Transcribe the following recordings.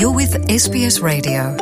You're with SBS Radio.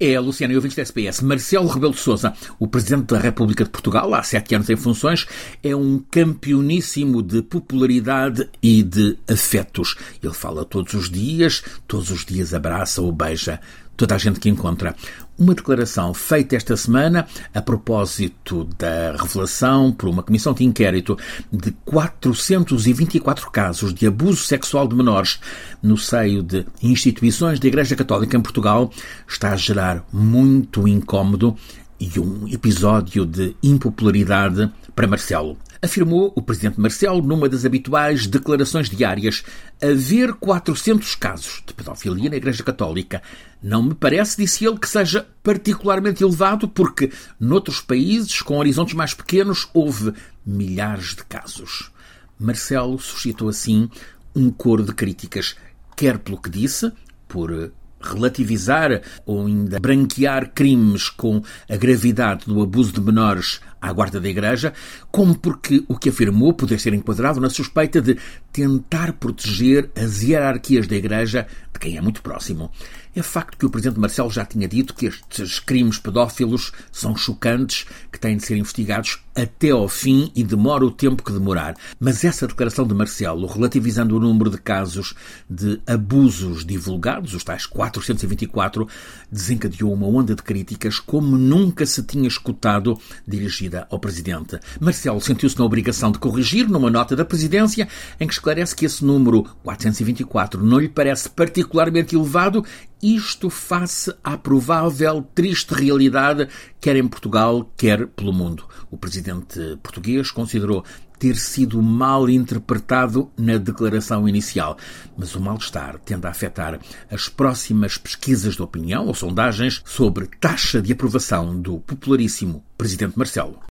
É, Luciana e ouvintes da SPS, Marcelo Rebelo de Sousa, o Presidente da República de Portugal, há sete anos em funções, é um campeoníssimo de popularidade e de afetos. Ele fala todos os dias, todos os dias abraça ou beija toda a gente que encontra. Uma declaração feita esta semana a propósito da revelação por uma comissão de inquérito de 424 casos de abuso sexual de menores no seio de instituições da Igreja Católica em Portugal está a gerar muito incómodo e um episódio de impopularidade para Marcelo. Afirmou o presidente Marcelo numa das habituais declarações diárias haver 400 casos de pedofilia na Igreja Católica. Não me parece, disse ele, que seja particularmente elevado, porque noutros países com horizontes mais pequenos houve milhares de casos. Marcelo suscitou assim um coro de críticas, quer pelo que disse, por relativizar ou ainda branquear crimes com a gravidade do abuso de menores à guarda da Igreja, como porque o que afirmou poder ser enquadrado na suspeita de tentar proteger as hierarquias da Igreja de quem é muito próximo. É facto que o Presidente Marcelo já tinha dito que estes crimes pedófilos são chocantes, que têm de ser investigados até ao fim e demora o tempo que demorar. Mas essa declaração de Marcelo, relativizando o número de casos de abusos divulgados, os tais 424, desencadeou uma onda de críticas como nunca se tinha escutado dirigida ao Presidente. Marcelo sentiu-se na obrigação de corrigir numa nota da Presidência em que esclarece que esse número 424 não lhe parece particularmente elevado isto face à provável triste realidade, quer em Portugal, quer pelo mundo. O presidente português considerou ter sido mal interpretado na declaração inicial, mas o mal-estar tende a afetar as próximas pesquisas de opinião ou sondagens sobre taxa de aprovação do popularíssimo presidente Marcelo.